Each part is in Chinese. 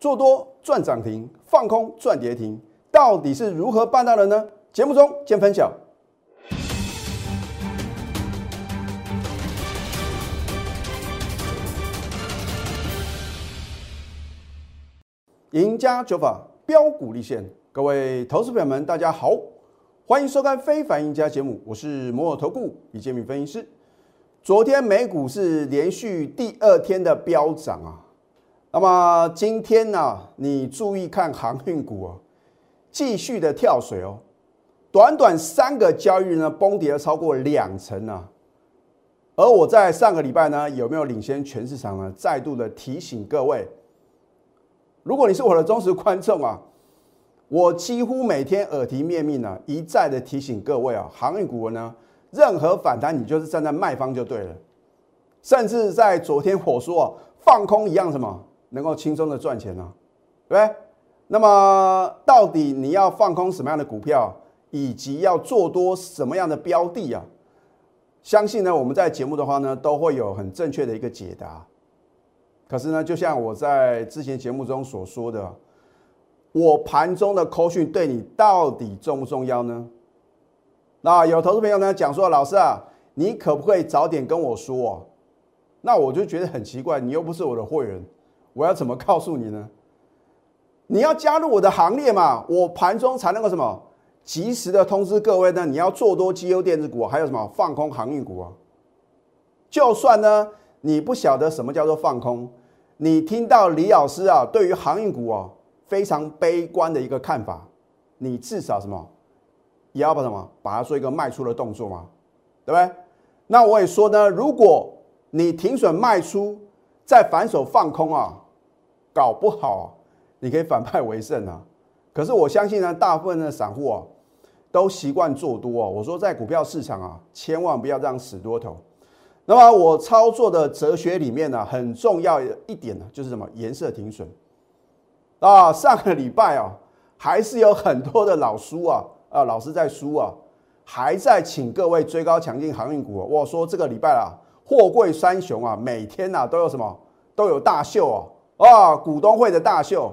做多赚涨停，放空赚跌停，到底是如何办到的呢？节目中见分晓。赢家九法标股立现，各位投资朋友们，大家好，欢迎收看《非凡赢家》节目，我是摩尔投顾李建明分析师。昨天美股是连续第二天的飙涨啊，那么今天呢，你注意看航运股哦，继续的跳水哦，短短三个交易日呢，崩跌了超过两成啊。而我在上个礼拜呢，有没有领先全市场呢？再度的提醒各位。如果你是我的忠实观众啊，我几乎每天耳提面命啊，一再的提醒各位啊，航运股呢，任何反弹你就是站在卖方就对了。甚至在昨天我说啊，放空一样什么能够轻松的赚钱呢？对不对？那么到底你要放空什么样的股票，以及要做多什么样的标的啊？相信呢，我们在节目的话呢，都会有很正确的一个解答。可是呢，就像我在之前节目中所说的，我盘中的扣讯对你到底重不重要呢？那有投资朋友呢讲说，老师啊，你可不可以早点跟我说啊？那我就觉得很奇怪，你又不是我的会员，我要怎么告诉你呢？你要加入我的行列嘛，我盘中才能够什么及时的通知各位呢？你要做多绩优电子股，还有什么放空航运股啊？就算呢，你不晓得什么叫做放空。你听到李老师啊，对于航运股啊非常悲观的一个看法，你至少什么也要把什么把它做一个卖出的动作嘛，对不对？那我也说呢，如果你停损卖出，再反手放空啊，搞不好你可以反败为胜啊。可是我相信呢，大部分的散户啊都习惯做多啊。我说在股票市场啊，千万不要这样死多头。那么我操作的哲学里面呢，很重要一点呢，就是什么颜色停损啊。上个礼拜啊，还是有很多的老叔啊啊老师在输啊，还在请各位追高强劲航运股。我说这个礼拜啊，货柜三雄啊，每天呐都有什么都有大秀啊啊，股东会的大秀。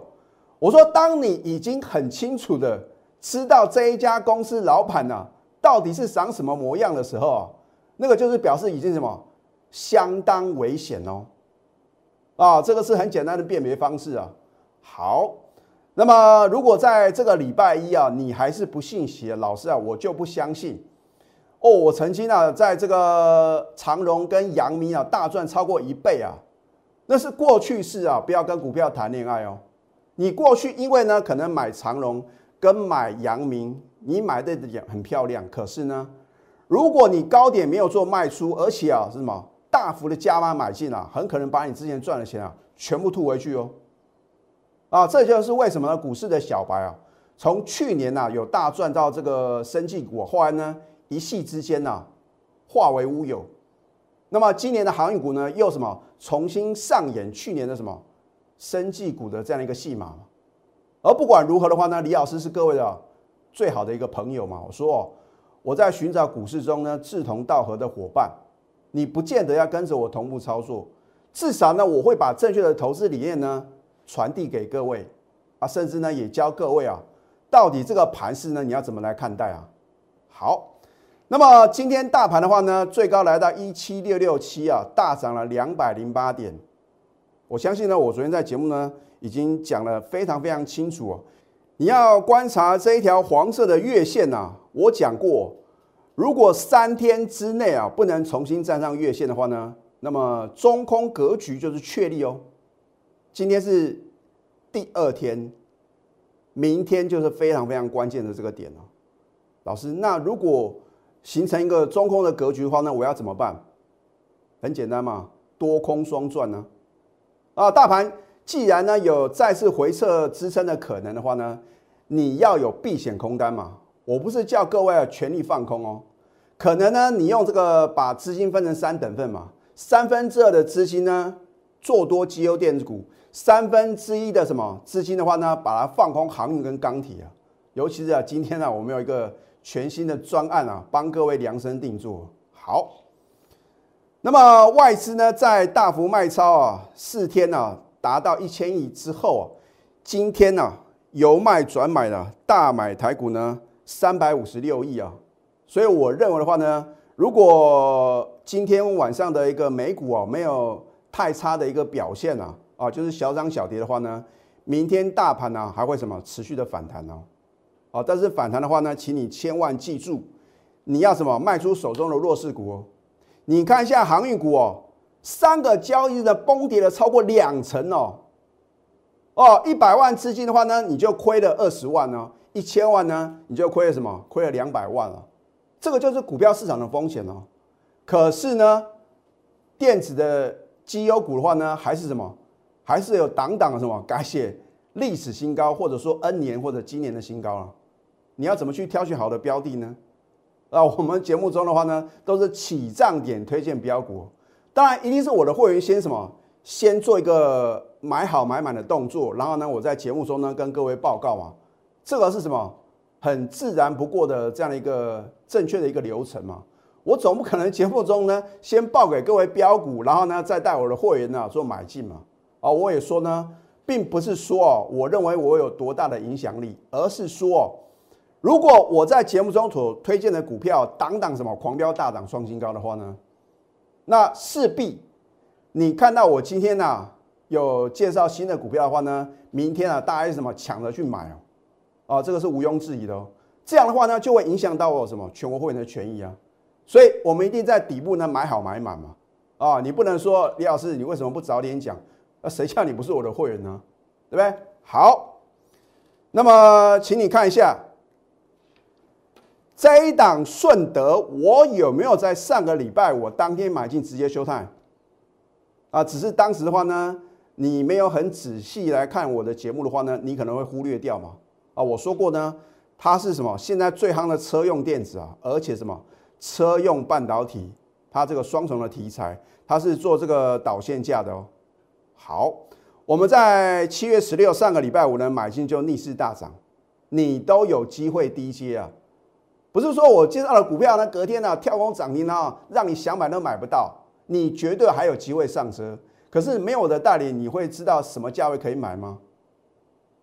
我说，当你已经很清楚的知道这一家公司老板呢到底是长什么模样的时候啊，那个就是表示已经什么。相当危险哦，啊，这个是很简单的辨别方式啊。好，那么如果在这个礼拜一啊，你还是不信邪，老师啊，我就不相信。哦，我曾经啊，在这个长荣跟阳明啊大赚超过一倍啊，那是过去式啊，不要跟股票谈恋爱哦。你过去因为呢，可能买长荣跟买阳明，你买的也很漂亮，可是呢，如果你高点没有做卖出，而且啊是什么？大幅的加码买进啊，很可能把你之前赚的钱啊全部吐回去哦。啊，这就是为什么呢？股市的小白啊，从去年呐有大赚到这个生技股，后来呢一夕之间呐化为乌有。那么今年的航运股呢又什么重新上演去年的什么生技股的这样一个戏码。而不管如何的话呢，李老师是各位的最好的一个朋友嘛。我说我在寻找股市中呢志同道合的伙伴。你不见得要跟着我同步操作，至少呢，我会把正确的投资理念呢传递给各位啊，甚至呢也教各位啊，到底这个盘势呢你要怎么来看待啊？好，那么今天大盘的话呢，最高来到一七六六七啊，大涨了两百零八点。我相信呢，我昨天在节目呢已经讲了非常非常清楚哦。你要观察这一条黄色的月线呐，我讲过。如果三天之内啊不能重新站上月线的话呢，那么中空格局就是确立哦。今天是第二天，明天就是非常非常关键的这个点了。老师，那如果形成一个中空的格局的话，那我要怎么办？很简单嘛，多空双赚呢。啊，大盘既然呢有再次回撤支撑的可能的话呢，你要有避险空单嘛。我不是叫各位啊全力放空哦，可能呢，你用这个把资金分成三等份嘛，三分之二的资金呢做多绩优电子股，三分之一的什么资金的话呢，把它放空航运跟钢铁啊，尤其是啊今天呢，我们有一个全新的专案啊，帮各位量身定做。好。那么外资呢在大幅卖超啊，四天呢达到一千亿之后啊，今天呢由卖转买了大买台股呢三百五十六亿啊，所以我认为的话呢，如果今天晚上的一个美股啊没有太差的一个表现啊，啊就是小涨小跌的话呢，明天大盘呢还会什么？持续的反弹哦，啊但是反弹的话呢，请你千万记住，你要什么卖出手中的弱势股哦，你看一下航运股哦。三个交易日的崩跌了超过两成哦，哦，一百万资金的话呢，你就亏了二十万呢；一千万呢，你就亏了什么？亏了两百万了。这个就是股票市场的风险哦。可是呢，电子的绩优股的话呢，还是什么？还是有挡挡的什么改写历史新高，或者说 N 年或者今年的新高啊？你要怎么去挑选好的标的呢？啊，我们节目中的话呢，都是起涨点推荐标股。当然，一定是我的会员先什么，先做一个买好买满的动作，然后呢，我在节目中呢跟各位报告嘛，这个是什么很自然不过的这样的一个正确的一个流程嘛。我总不可能节目中呢先报给各位标股，然后呢再带我的会员呢做买进嘛。啊，我也说呢，并不是说哦，我认为我有多大的影响力，而是说哦，如果我在节目中所推荐的股票挡挡什么狂飙大涨创新高的话呢？那势必，你看到我今天呢有介绍新的股票的话呢，明天啊大家是什么抢着去买哦，啊这个是毋庸置疑的哦。这样的话呢就会影响到我什么全国会员的权益啊，所以我们一定在底部呢买好买满嘛，啊你不能说李老师你为什么不早点讲？那谁叫你不是我的会员呢？对不对？好，那么请你看一下。这一档顺德，我有没有在上个礼拜我当天买进直接休泰？啊，只是当时的话呢，你没有很仔细来看我的节目的话呢，你可能会忽略掉嘛。啊，我说过呢，它是什么？现在最夯的车用电子啊，而且什么车用半导体，它这个双重的题材，它是做这个导线架的哦。好，我们在七月十六上个礼拜五呢买进就逆势大涨，你都有机会低接啊。不是说我介绍的股票呢，隔天呢跳空涨停啊，让你想买都买不到，你绝对还有机会上车。可是没有我的带领，你会知道什么价位可以买吗？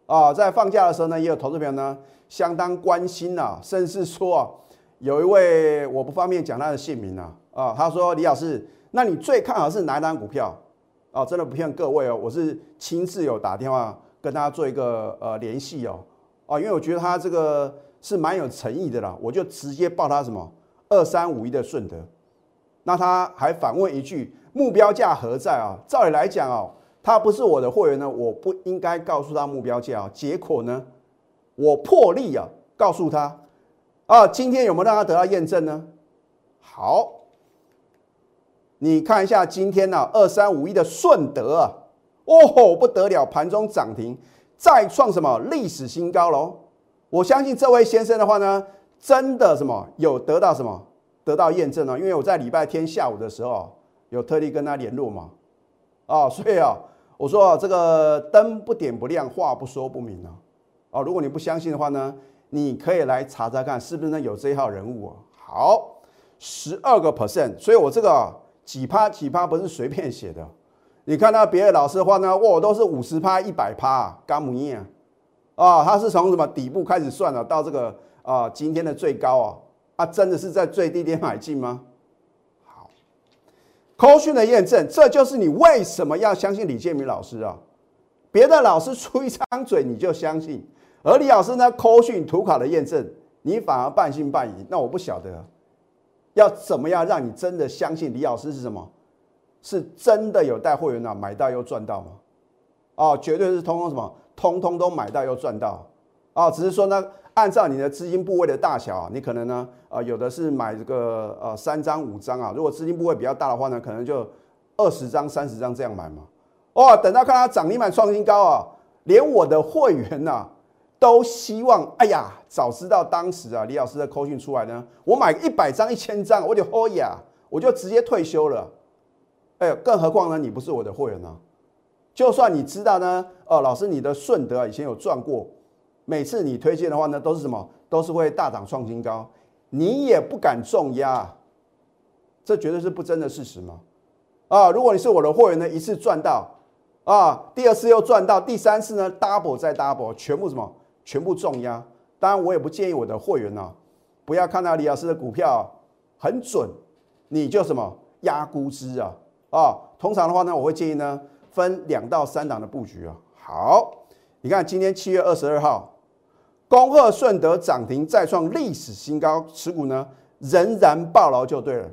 啊，在放假的时候呢，也有投资朋友呢相当关心啊，甚至说啊，有一位我不方便讲他的姓名啊，啊，他说李老师，那你最看好是哪档股票？啊，真的不骗各位哦，我是亲自有打电话跟他做一个呃联系哦，啊，因为我觉得他这个。是蛮有诚意的啦，我就直接报他什么二三五一的顺德，那他还反问一句目标价何在啊？照理来讲哦，他不是我的会员呢，我不应该告诉他目标价啊。结果呢，我破例啊告诉他啊，今天有没有让他得到验证呢？好，你看一下今天呢二三五一的顺德啊，哦吼不得了，盘中涨停再创什么历史新高喽？我相信这位先生的话呢，真的什么有得到什么得到验证呢？因为我在礼拜天下午的时候有特地跟他联络嘛，啊，所以啊，我说啊这个灯不点不亮，话不说不明啊，哦，如果你不相信的话呢，你可以来查查看是不是呢有这一号人物啊。好，十二个 percent，所以我这个几趴几趴不是随便写的，你看到别的老师的话呢，哇，都是五十趴一百趴，干母一啊，它是从什么底部开始算了，到这个啊今天的最高啊，啊真的是在最低点买进吗？好，扣讯的验证，这就是你为什么要相信李建明老师啊？别的老师出一张嘴你就相信，而李老师呢，扣讯图卡的验证，你反而半信半疑。那我不晓得要怎么样让你真的相信李老师是什么？是真的有带会员啊买到又赚到吗？哦，绝对是通过什么？通通都买到又赚到，啊，只是说呢，按照你的资金部位的大小，你可能呢，啊，有的是买这个呃三张五张啊，如果资金部位比较大的话呢，可能就二十张三十张这样买嘛。哦，等到看它涨停板创新高啊，连我的会员呐都希望，哎呀，早知道当时啊，李老师的扣讯出来呢，我买一百张一千张，我就哦呀，我就直接退休了。哎，更何况呢，你不是我的会员呢。就算你知道呢，哦，老师，你的顺德以前有赚过，每次你推荐的话呢，都是什么？都是会大涨创新高，你也不敢重压，这绝对是不争的事实嘛？啊，如果你是我的会员呢，一次赚到，啊，第二次又赚到，第三次呢 double 再 double，全部什么？全部重压。当然，我也不建议我的会员呢，不要看到李老师的股票很准，你就什么压估值啊啊。通常的话呢，我会建议呢分两到三档的布局啊。好，你看今天七月二十二号，恭贺顺德涨停再创历史新高，持股呢仍然暴牢就对了。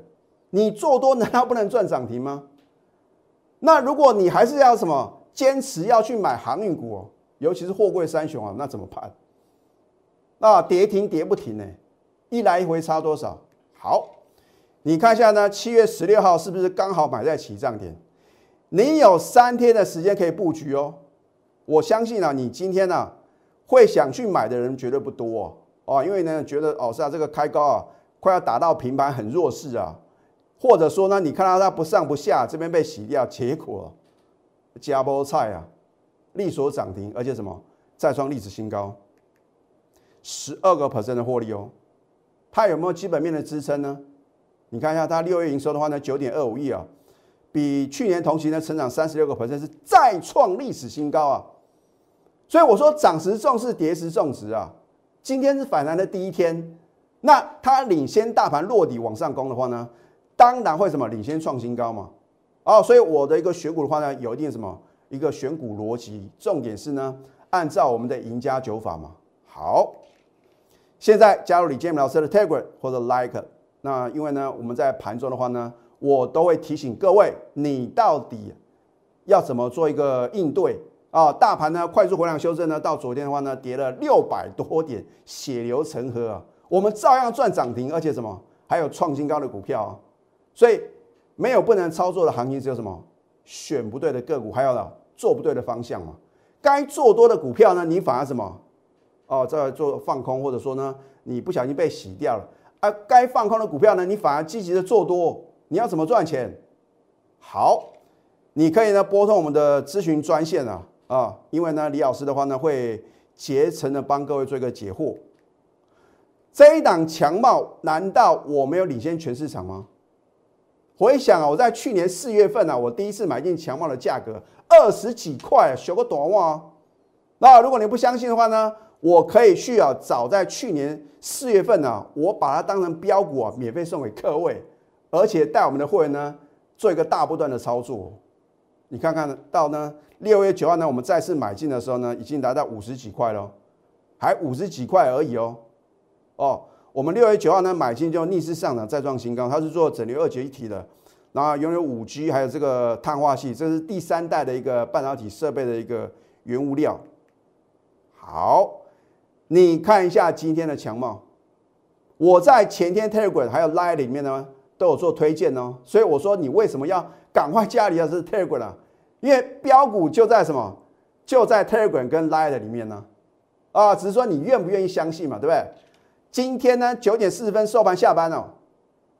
你做多难道不能赚涨停吗？那如果你还是要什么坚持要去买航运股哦，尤其是货柜三雄啊，那怎么办？那跌停跌不停呢？一来一回差多少？好，你看一下呢，七月十六号是不是刚好买在起涨点？你有三天的时间可以布局哦。我相信啊，你今天呢会想去买的人绝对不多哦，哦，因为呢觉得哦是啊，这个开高啊，快要打到平盘，很弱势啊。或者说呢，你看到它不上不下，这边被洗掉，结果加波菜啊，力所涨停，而且什么再创历史新高，十二个 percent 的获利哦。它有没有基本面的支撑呢？你看一下它六月营收的话呢，九点二五亿啊，比去年同期呢成长三十六个 percent，是再创历史新高啊。所以我说涨时重视，跌时重视啊。今天是反弹的第一天，那它领先大盘落底往上攻的话呢？当然会什么领先创新高嘛，哦，所以我的一个选股的话呢，有一定什么一个选股逻辑，重点是呢，按照我们的赢家九法嘛。好，现在加入李建明老师的 Telegram 或者 Like，那因为呢，我们在盘中的话呢，我都会提醒各位，你到底要怎么做一个应对啊？大盘呢快速回量修正呢，到昨天的话呢，跌了六百多点，血流成河啊，我们照样赚涨停，而且什么还有创新高的股票啊。所以没有不能操作的行情，只有什么选不对的个股，还有呢做不对的方向嘛。该做多的股票呢，你反而什么哦在做放空，或者说呢你不小心被洗掉了啊。该放空的股票呢，你反而积极的做多，你要怎么赚钱？好，你可以呢拨通我们的咨询专线啊啊，因为呢李老师的话呢会竭诚的帮各位做一个解惑。这一档强茂，难道我没有领先全市场吗？回想啊，我在去年四月份啊，我第一次买进强茂的价格二十几块，学个短袜。那如果你不相信的话呢，我可以去啊，早在去年四月份呢，我把它当成标股啊，免费送给各位，而且带我们的会员呢做一个大波段的操作。你看看到呢，六月九号呢，我们再次买进的时候呢，已经达到五十几块了，还五十几块而已哦，哦。我们六月九号呢买进就逆势上涨再创新高，它是做整流二极一体的，然后拥有五 G 还有这个碳化系，这是第三代的一个半导体设备的一个原物料。好，你看一下今天的强貌，我在前天 Telegram 还有 Line 里面呢都有做推荐哦，所以我说你为什么要赶快加里啊？是 Telegram 啊，因为标股就在什么就在 Telegram 跟 Line 里面呢，啊，只是说你愿不愿意相信嘛，对不对？今天呢，九点四十分收盘下班哦。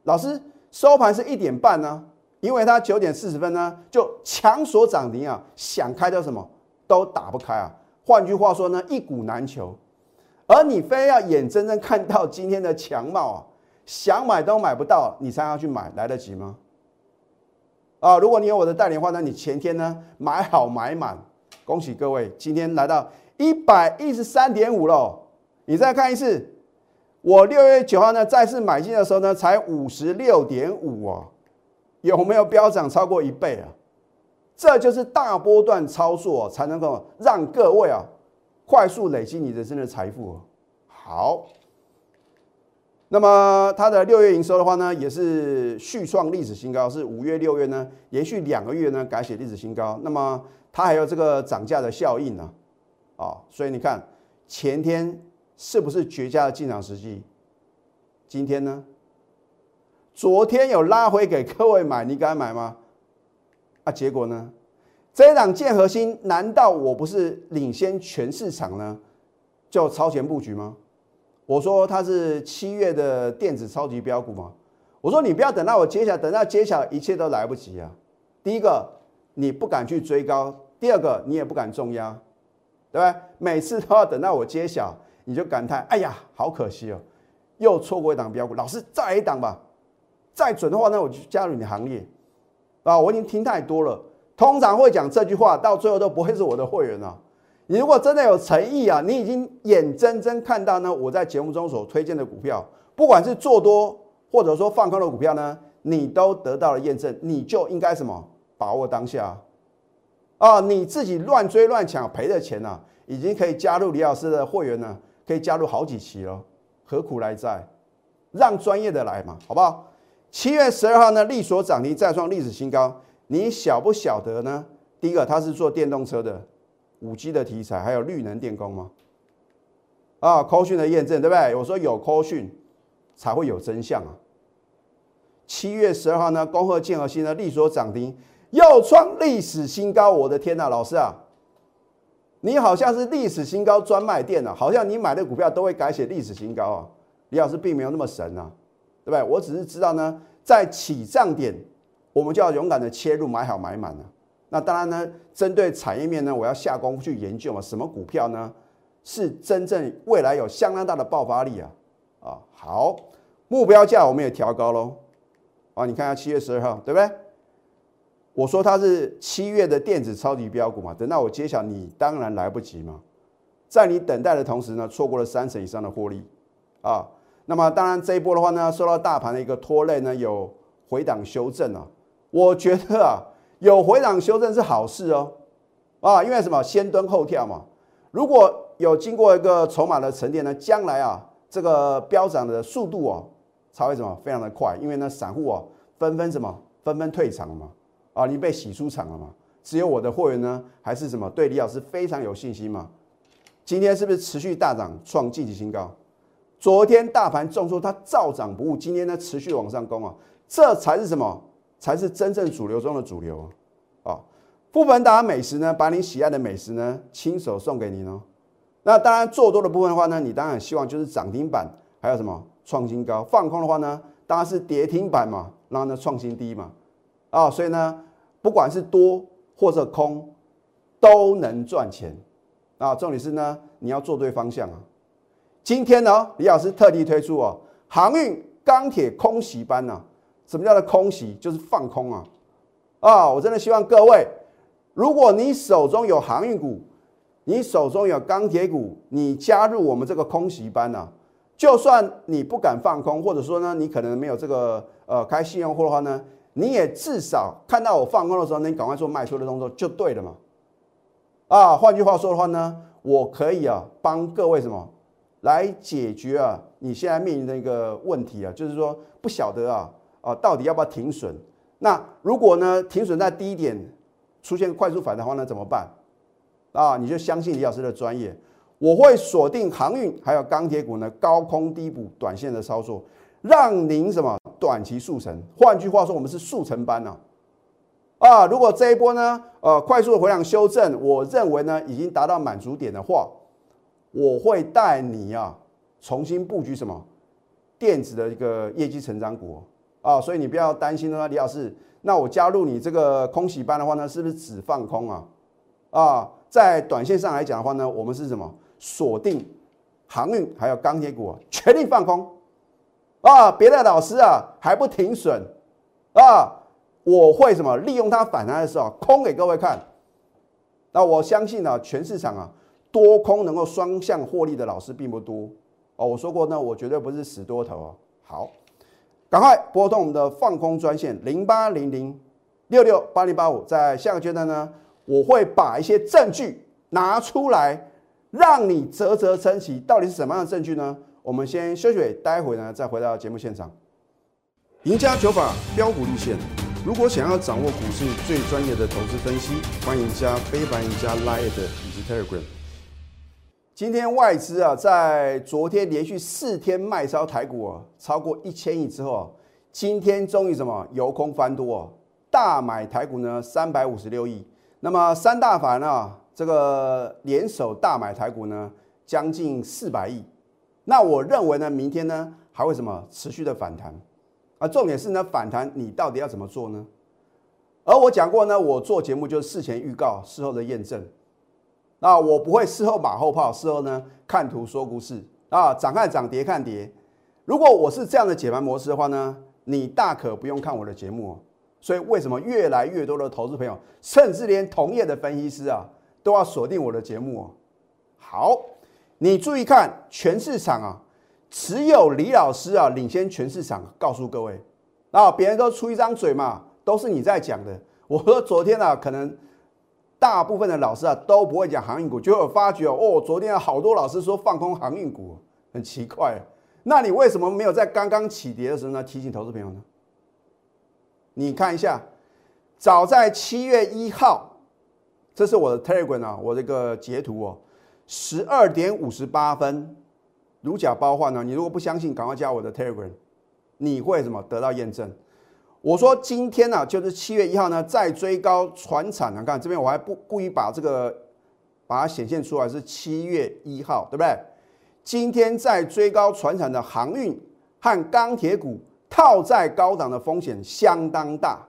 老师收盘是一点半呢，因为它九点四十分呢就强锁涨停啊，想开的什么都打不开啊。换句话说呢，一股难求。而你非要眼睁睁看到今天的强貌啊，想买都买不到，你才要去买，来得及吗？啊，如果你有我的代理的话那，你前天呢买好买满，恭喜各位，今天来到一百一十三点五喽。你再看一次。我六月九号呢再次买进的时候呢，才五十六点五啊，有没有飙涨超过一倍啊？这就是大波段操作才能够让各位啊快速累积你人生的财富。好，那么它的六月营收的话呢，也是续创历史新高，是五月六月呢连续两个月呢改写历史新高。那么它还有这个涨价的效应呢，啊，所以你看前天。是不是绝佳的进场时机？今天呢？昨天有拉回给各位买，你敢买吗？啊，结果呢？这一档建核心，难道我不是领先全市场呢？就超前布局吗？我说它是七月的电子超级标股吗？我说你不要等到我揭晓，等到揭晓一切都来不及啊！第一个，你不敢去追高；第二个，你也不敢重压，对吧？每次都要等到我揭晓。你就感叹：“哎呀，好可惜哦，又错过一档标股。老师，再来一档吧，再准的话呢，我就加入你的行列啊！我已经听太多了，通常会讲这句话，到最后都不会是我的会员啊。你如果真的有诚意啊，你已经眼睁睁看到呢，我在节目中所推荐的股票，不管是做多或者说放空的股票呢，你都得到了验证，你就应该什么把握当下啊！你自己乱追乱抢赔的钱呢，已经可以加入李老师的会员呢，可以加入好几期了，何苦来哉？让专业的来嘛，好不好？七月十二号呢，利索涨停再创历史新高，你晓不晓得呢？第一个，它是做电动车的。五 G 的题材，还有绿能电工吗？啊，科讯的验证，对不对？我说有科讯才会有真相啊。七月十二号呢，恭贺建和新的利索涨停，又创历史新高。我的天呐，老师啊，你好像是历史新高专卖店啊，好像你买的股票都会改写历史新高啊。李老师并没有那么神啊，对不对？我只是知道呢，在起涨点，我们就要勇敢的切入，买好买满啊。那当然呢，针对产业面呢，我要下功夫去研究嘛，什么股票呢是真正未来有相当大的爆发力啊？啊，好，目标价我们也调高喽。啊，你看下七月十二号，对不对？我说它是七月的电子超级标股嘛，等到我揭晓，你当然来不及嘛。在你等待的同时呢，错过了三成以上的获利啊。那么当然这一波的话呢，受到大盘的一个拖累呢，有回档修正啊。我觉得啊。有回档修正是好事哦，啊，因为什么？先蹲后跳嘛。如果有经过一个筹码的沉淀呢，将来啊，这个飙涨的速度哦，才会什么？非常的快。因为呢，散户哦，纷纷什么？纷纷退场了嘛。啊，你被洗出场了嘛？只有我的会员呢，还是什么？对李老师非常有信心嘛。今天是不是持续大涨，创近期新高？昨天大盘重挫，它照涨不误。今天呢，持续往上攻啊，这才是什么？才是真正主流中的主流啊！富本达美食呢，把你喜爱的美食呢，亲手送给你呢。那当然做多的部分的话呢，你当然希望就是涨停板，还有什么创新高。放空的话呢，当然是跌停板嘛，然后呢创新低嘛。啊，所以呢，不管是多或者空，都能赚钱啊。重点是呢，你要做对方向啊。今天呢，李老师特地推出哦，航运、钢铁、空袭班呢。什么叫做空袭？就是放空啊！啊，我真的希望各位，如果你手中有航运股，你手中有钢铁股，你加入我们这个空袭班呢，就算你不敢放空，或者说呢，你可能没有这个呃开信用户的话呢，你也至少看到我放空的时候，你赶快做卖出的动作就对了嘛！啊，换句话说的话呢，我可以啊帮各位什么来解决啊你现在面临的一个问题啊，就是说不晓得啊。啊，到底要不要停损？那如果呢，停损在低点出现快速反弹的话呢，怎么办？啊，你就相信李老师的专业，我会锁定航运还有钢铁股呢，高空低补短线的操作，让您什么短期速成。换句话说，我们是速成班呢。啊，如果这一波呢，呃，快速的回量修正，我认为呢，已经达到满足点的话，我会带你啊，重新布局什么电子的一个业绩成长股。啊，所以你不要担心呢，李老师。那我加入你这个空洗班的话呢，是不是只放空啊？啊，在短线上来讲的话呢，我们是什么？锁定航运还有钢铁股啊，全力放空。啊，别的老师啊还不停损啊，我会什么？利用它反弹的时候空给各位看。那我相信呢，全市场啊多空能够双向获利的老师并不多。哦，我说过呢，我绝对不是死多头啊。好。赶快拨通我们的放空专线零八零零六六八零八五，在下个阶段呢，我会把一些证据拿出来，让你啧啧称奇。到底是什么样的证据呢？我们先休息，待会呢再回到节目现场。赢家九法标股立线，如果想要掌握股市最专业的投资分析，欢迎加非凡、赢家 Line 以及 Telegram。今天外资啊，在昨天连续四天卖超台股啊，超过一千亿之后，今天终于什么由空翻多，大买台股呢三百五十六亿。那么三大法呢，这个联手大买台股呢，将近四百亿。那我认为呢，明天呢还会什么持续的反弹啊？重点是呢，反弹你到底要怎么做呢？而我讲过呢，我做节目就是事前预告，事后的验证。那我不会事后马后炮，事后呢看图说故事啊，涨看涨，跌看跌。如果我是这样的解盘模式的话呢，你大可不用看我的节目哦所以为什么越来越多的投资朋友，甚至连同业的分析师啊，都要锁定我的节目哦？好，你注意看全市场啊，只有李老师啊领先全市场，告诉各位，啊，别人都出一张嘴嘛，都是你在讲的。我说昨天啊，可能大部分的老师啊都不会讲航运股，就有发觉哦，昨天好多老师说放空航运股，很奇怪。那你为什么没有在刚刚起跌的时候呢提醒投资朋友呢？你看一下，早在七月一号，这是我的 Telegram 啊，我这个截图哦，十二点五十八分，如假包换呢。你如果不相信，赶快加我的 Telegram，你会什么得到验证？我说今天呢，就是七月一号呢，再追高船产呢，看这边我还不故意把这个把它显现出来是七月一号，对不对？今天在追高船产的航运和钢铁股套在高档的风险相当大，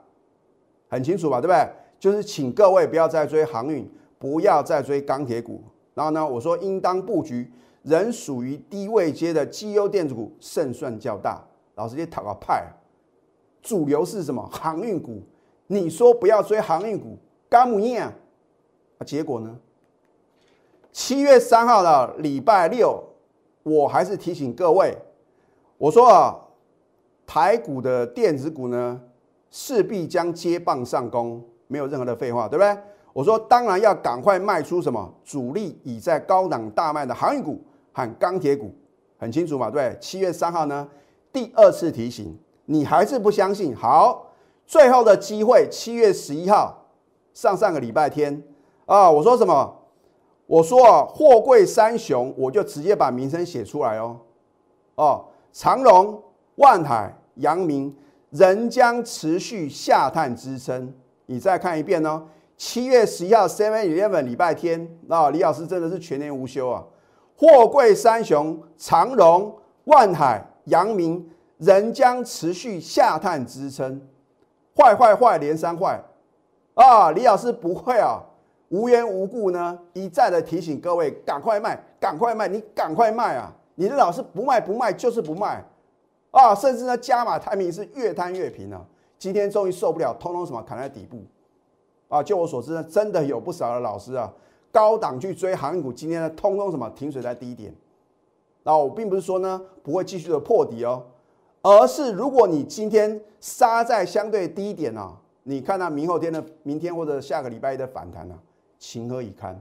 很清楚吧？对不对？就是请各位不要再追航运，不要再追钢铁股。然后呢，我说应当布局仍属于低位阶的绩优电子股，胜算较大。老师，你讨个派，主流是什么？航运股。你说不要追航运股，干母印啊？结果呢？七月三号的礼拜六。我还是提醒各位，我说啊，台股的电子股呢，势必将接棒上攻，没有任何的废话，对不对？我说当然要赶快卖出什么主力已在高档大卖的航运股和钢铁股，很清楚嘛？对，七月三号呢，第二次提醒，你还是不相信？好，最后的机会，七月十一号，上上个礼拜天啊，我说什么？我说啊，货柜三雄，我就直接把名称写出来哦。哦，长隆、万海、阳明仍将持续下探支撑。你再看一遍哦。七月十一号，Seven Eleven 礼拜天，那李老师真的是全年无休啊。货柜三雄，长隆、万海、阳明仍将持续下探支撑。坏坏坏，连三坏啊！李老师不会啊。无缘无故呢，一再的提醒各位赶快卖，赶快卖，你赶快卖啊！你的老师不卖不卖就是不卖啊！甚至呢，加码台名是越摊越平啊！今天终于受不了，通通什么砍在底部啊！就我所知呢，真的有不少的老师啊，高档去追航运股，今天呢，通通什么停水在低点。那我并不是说呢不会继续的破底哦，而是如果你今天杀在相对低点啊，你看到明后天的明天或者下个礼拜一的反弹啊。情何以堪？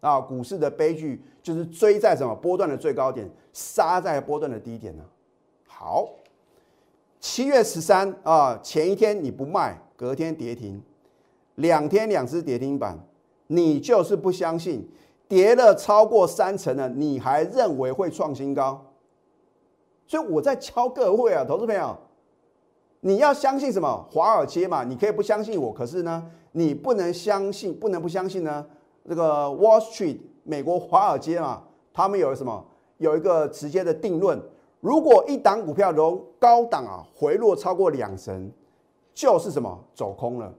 啊，股市的悲剧就是追在什么波段的最高点，杀在波段的低点呢？好，七月十三啊，前一天你不卖，隔天跌停，两天两只跌停板，你就是不相信，跌了超过三成了，你还认为会创新高？所以我在敲各位啊，投资朋友，你要相信什么？华尔街嘛，你可以不相信我，可是呢？你不能相信，不能不相信呢？这个 Wall Street 美国华尔街嘛，他们有什么？有一个直接的定论：如果一档股票从高档啊回落超过两成，就是什么走空了，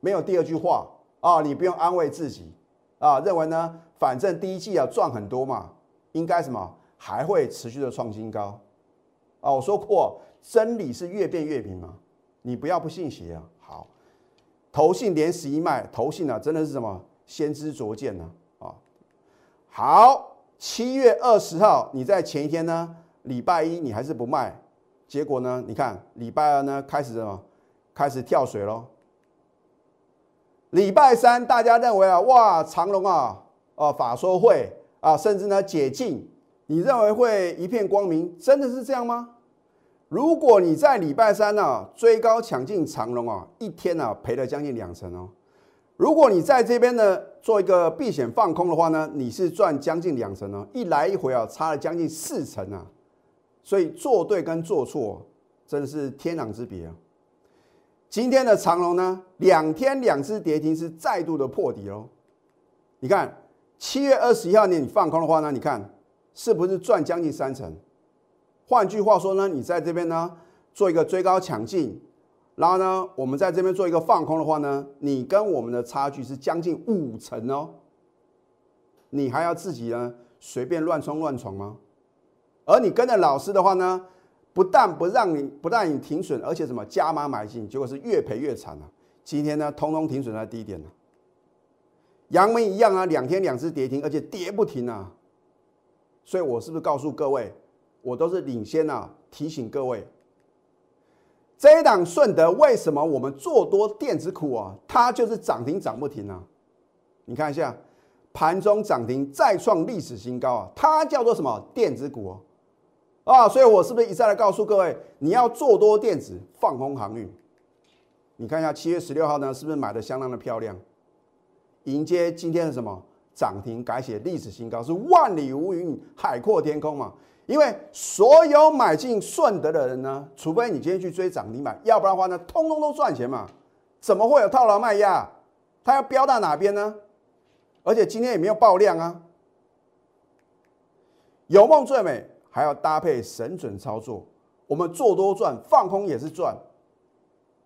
没有第二句话啊！你不用安慰自己啊，认为呢，反正第一季啊赚很多嘛，应该什么还会持续的创新高啊！我说过，真理是越变越明嘛，你不要不信邪啊！好。投信连十一卖，投信啊，真的是什么先知灼见呢？啊，好，七月二十号，你在前一天呢，礼拜一你还是不卖，结果呢，你看礼拜二呢开始什么，开始跳水喽。礼拜三大家认为啊，哇，长隆啊，啊，法说会啊，甚至呢解禁，你认为会一片光明，真的是这样吗？如果你在礼拜三呢追高抢进长龙啊，一天呢赔了将近两成哦。如果你在这边呢做一个避险放空的话呢，你是赚将近两成哦。一来一回啊，差了将近四成啊。所以做对跟做错真的是天壤之别啊。今天的长龙呢，两天两只跌停是再度的破底哦。你看七月二十一号你放空的话呢，你看是不是赚将近三成？换句话说呢，你在这边呢做一个追高抢进，然后呢，我们在这边做一个放空的话呢，你跟我们的差距是将近五成哦。你还要自己呢随便乱冲乱闯吗？而你跟着老师的话呢，不但不让你不让你停损，而且什么加码买进，结果是越赔越惨啊！今天呢，通通停损在低点了。阳明一样啊，两天两次跌停，而且跌不停啊。所以我是不是告诉各位，我都是领先啊，提醒各位，这一档顺德为什么我们做多电子股啊？它就是涨停涨不停啊！你看一下，盘中涨停再创历史新高啊！它叫做什么电子股哦？啊，所以我是不是一再的告诉各位，你要做多电子，放空航运？你看一下七月十六号呢，是不是买的相当的漂亮？迎接今天的什么涨停，改写历史新高，是万里无云，海阔天空嘛？因为所有买进顺德的人呢，除非你今天去追涨停板，要不然的话呢，通通都赚钱嘛？怎么会有套牢卖压？它要飙到哪边呢？而且今天也没有爆量啊！有梦最美，还要搭配神准操作。我们做多赚，放空也是赚。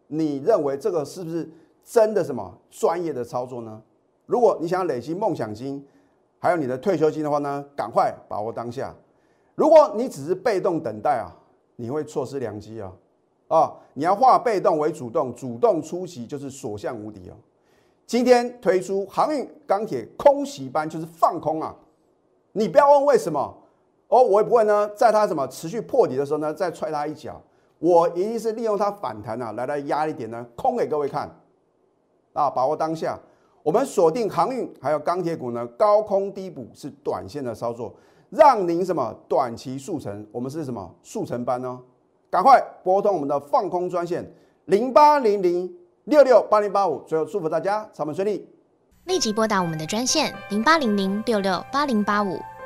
你认为这个是不是真的什么专业的操作呢？如果你想要累积梦想金，还有你的退休金的话呢，赶快把握当下。如果你只是被动等待啊，你会错失良机啊！啊，你要化被动为主动，主动出击就是所向无敌哦。今天推出航运、钢铁空袭班，就是放空啊！你不要问为什么哦，我也不会呢，在它什么持续破底的时候呢，再踹它一脚。我一定是利用它反弹啊，来来压一点呢，空给各位看啊，把握当下。我们锁定航运还有钢铁股呢，高空低补是短线的操作，让您什么短期速成？我们是什么速成班哦？赶快拨通我们的放空专线零八零零六六八零八五。最后祝福大家操盘顺利，立即拨打我们的专线零八零零六六八零八五